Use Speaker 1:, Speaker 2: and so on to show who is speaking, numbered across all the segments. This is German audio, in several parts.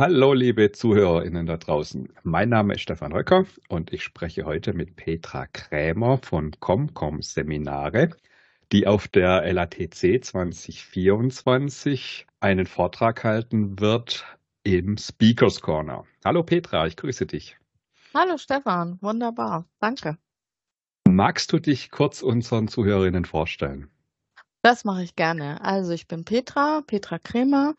Speaker 1: Hallo, liebe ZuhörerInnen da draußen. Mein Name ist Stefan Röcker und ich spreche heute mit Petra Krämer von ComCom Seminare, die auf der LATC 2024 einen Vortrag halten wird im Speakers Corner. Hallo Petra, ich grüße dich.
Speaker 2: Hallo Stefan, wunderbar, danke.
Speaker 1: Magst du dich kurz unseren Zuhörerinnen vorstellen?
Speaker 2: Das mache ich gerne. Also ich bin Petra, Petra Krämer,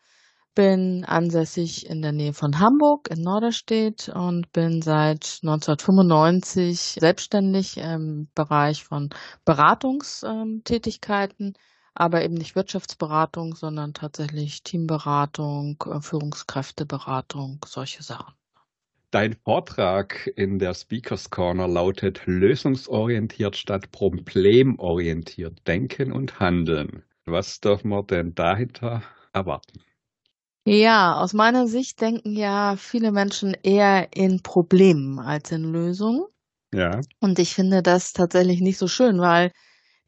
Speaker 2: bin ansässig in der Nähe von Hamburg in Norderstedt und bin seit 1995 selbstständig im Bereich von Beratungstätigkeiten, aber eben nicht Wirtschaftsberatung, sondern tatsächlich Teamberatung, äh, Führungskräfteberatung, solche Sachen.
Speaker 1: Dein Vortrag in der Speakers Corner lautet lösungsorientiert statt problemorientiert denken und handeln. Was dürfen wir denn dahinter erwarten?
Speaker 2: Ja, aus meiner Sicht denken ja viele Menschen eher in Problemen als in Lösungen.
Speaker 1: Ja.
Speaker 2: Und ich finde das tatsächlich nicht so schön, weil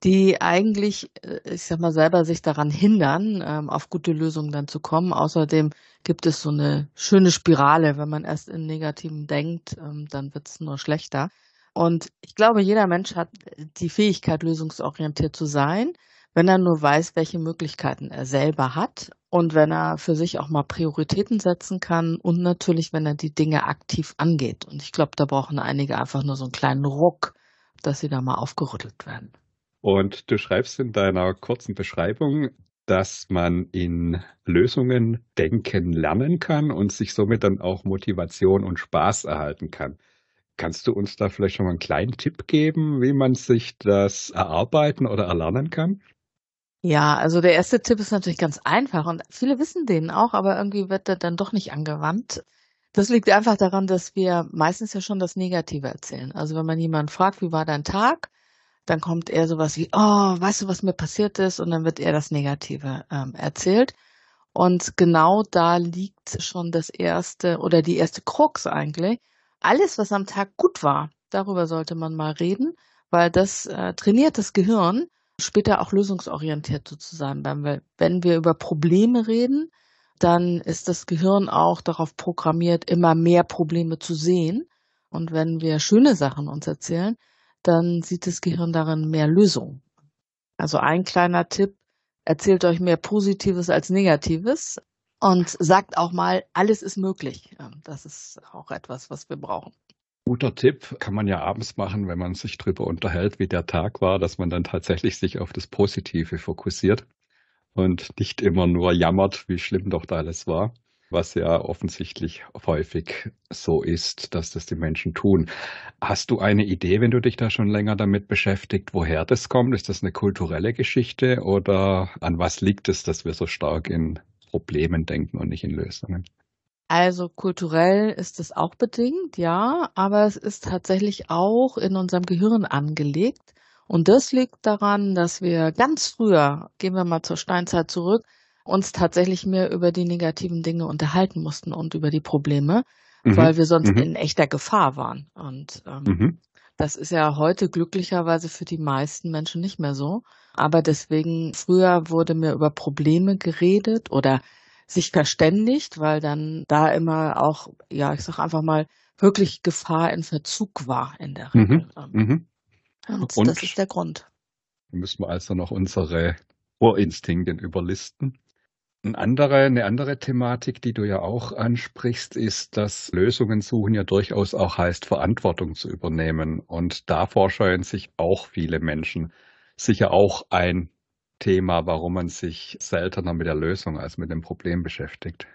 Speaker 2: die eigentlich, äh, ich sag mal, selber sich daran hindern, ähm, auf gute Lösungen dann zu kommen. Außerdem gibt es so eine schöne Spirale. Wenn man erst in Negativen denkt, ähm, dann wird es nur schlechter. Und ich glaube, jeder Mensch hat die Fähigkeit, lösungsorientiert zu sein, wenn er nur weiß, welche Möglichkeiten er selber hat und wenn er für sich auch mal Prioritäten setzen kann und natürlich, wenn er die Dinge aktiv angeht. Und ich glaube, da brauchen einige einfach nur so einen kleinen Ruck, dass sie da mal aufgerüttelt werden.
Speaker 1: Und du schreibst in deiner kurzen Beschreibung, dass man in Lösungen denken lernen kann und sich somit dann auch Motivation und Spaß erhalten kann. Kannst du uns da vielleicht schon mal einen kleinen Tipp geben, wie man sich das erarbeiten oder erlernen kann?
Speaker 2: Ja, also der erste Tipp ist natürlich ganz einfach und viele wissen den auch, aber irgendwie wird der dann doch nicht angewandt. Das liegt einfach daran, dass wir meistens ja schon das Negative erzählen. Also wenn man jemanden fragt, wie war dein Tag, dann kommt eher sowas wie, oh, weißt du, was mir passiert ist? Und dann wird eher das Negative ähm, erzählt. Und genau da liegt schon das erste oder die erste Krux eigentlich. Alles, was am Tag gut war, darüber sollte man mal reden, weil das äh, trainiert das Gehirn, später auch lösungsorientiert zu sein. Wenn wir, über Probleme reden, dann ist das Gehirn auch darauf programmiert, immer mehr Probleme zu sehen. Und wenn wir schöne Sachen uns erzählen, dann sieht das Gehirn darin mehr Lösung. Also ein kleiner Tipp, erzählt euch mehr Positives als Negatives und sagt auch mal, alles ist möglich. Das ist auch etwas, was wir brauchen.
Speaker 1: Guter Tipp kann man ja abends machen, wenn man sich darüber unterhält, wie der Tag war, dass man dann tatsächlich sich auf das Positive fokussiert und nicht immer nur jammert, wie schlimm doch da alles war was ja offensichtlich häufig so ist, dass das die Menschen tun. Hast du eine Idee, wenn du dich da schon länger damit beschäftigt, woher das kommt? Ist das eine kulturelle Geschichte oder an was liegt es, dass wir so stark in Problemen denken und nicht in Lösungen?
Speaker 2: Also kulturell ist es auch bedingt, ja, aber es ist tatsächlich auch in unserem Gehirn angelegt. Und das liegt daran, dass wir ganz früher, gehen wir mal zur Steinzeit zurück, uns tatsächlich mehr über die negativen Dinge unterhalten mussten und über die Probleme, mhm. weil wir sonst mhm. in echter Gefahr waren. Und ähm, mhm. das ist ja heute glücklicherweise für die meisten Menschen nicht mehr so. Aber deswegen, früher wurde mir über Probleme geredet oder sich verständigt, weil dann da immer auch, ja, ich sag einfach mal, wirklich Gefahr in Verzug war in der Regel. Mhm. Mhm. Und, und das ist der Grund.
Speaker 1: Müssen wir also noch unsere Urinstinkte überlisten? Eine andere, eine andere Thematik, die du ja auch ansprichst, ist, dass Lösungen suchen ja durchaus auch heißt, Verantwortung zu übernehmen. Und davor scheuen sich auch viele Menschen. Sicher auch ein Thema, warum man sich seltener mit der Lösung als mit dem Problem beschäftigt.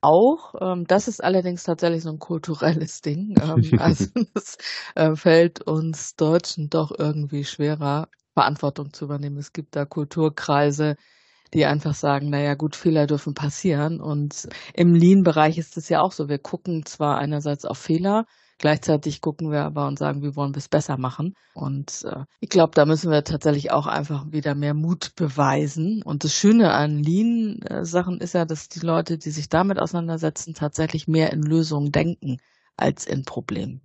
Speaker 2: Auch, ähm, das ist allerdings tatsächlich so ein kulturelles Ding. Ähm, also es äh, fällt uns Deutschen doch irgendwie schwerer, Verantwortung zu übernehmen. Es gibt da Kulturkreise, die einfach sagen, naja gut, Fehler dürfen passieren. Und im Lean-Bereich ist es ja auch so. Wir gucken zwar einerseits auf Fehler, gleichzeitig gucken wir aber und sagen, wie wollen wir es besser machen. Und äh, ich glaube, da müssen wir tatsächlich auch einfach wieder mehr Mut beweisen. Und das Schöne an Lean-Sachen ist ja, dass die Leute, die sich damit auseinandersetzen, tatsächlich mehr in Lösungen denken als in Problemen.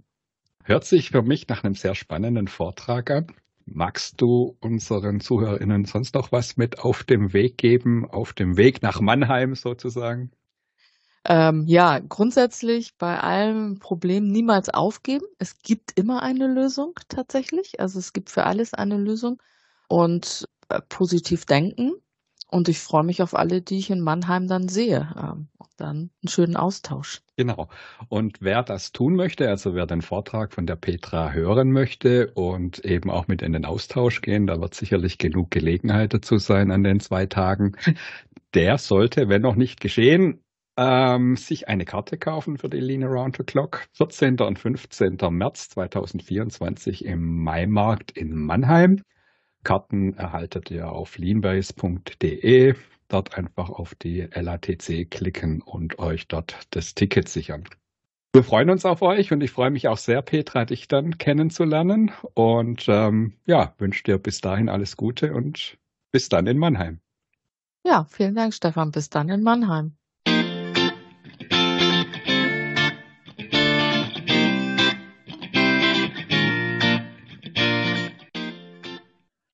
Speaker 1: Hört sich für mich nach einem sehr spannenden Vortrag an. Magst du unseren ZuhörerInnen sonst noch was mit auf dem Weg geben, auf dem Weg nach Mannheim sozusagen?
Speaker 2: Ähm, ja, grundsätzlich bei allem Problem niemals aufgeben. Es gibt immer eine Lösung tatsächlich. Also es gibt für alles eine Lösung und äh, positiv denken. Und ich freue mich auf alle, die ich in Mannheim dann sehe. Ähm, dann einen schönen Austausch.
Speaker 1: Genau. Und wer das tun möchte, also wer den Vortrag von der Petra hören möchte und eben auch mit in den Austausch gehen, da wird sicherlich genug Gelegenheit dazu sein an den zwei Tagen, der sollte, wenn noch nicht geschehen, ähm, sich eine Karte kaufen für die Lean Around the Clock. 14. und 15. März 2024 im Maimarkt in Mannheim. Karten erhaltet ihr auf leanbase.de. Dort einfach auf die LATC klicken und euch dort das Ticket sichern. Wir freuen uns auf euch und ich freue mich auch sehr, Petra, dich dann kennenzulernen. Und ähm, ja, wünsche dir bis dahin alles Gute und bis dann in Mannheim.
Speaker 2: Ja, vielen Dank, Stefan. Bis dann in Mannheim.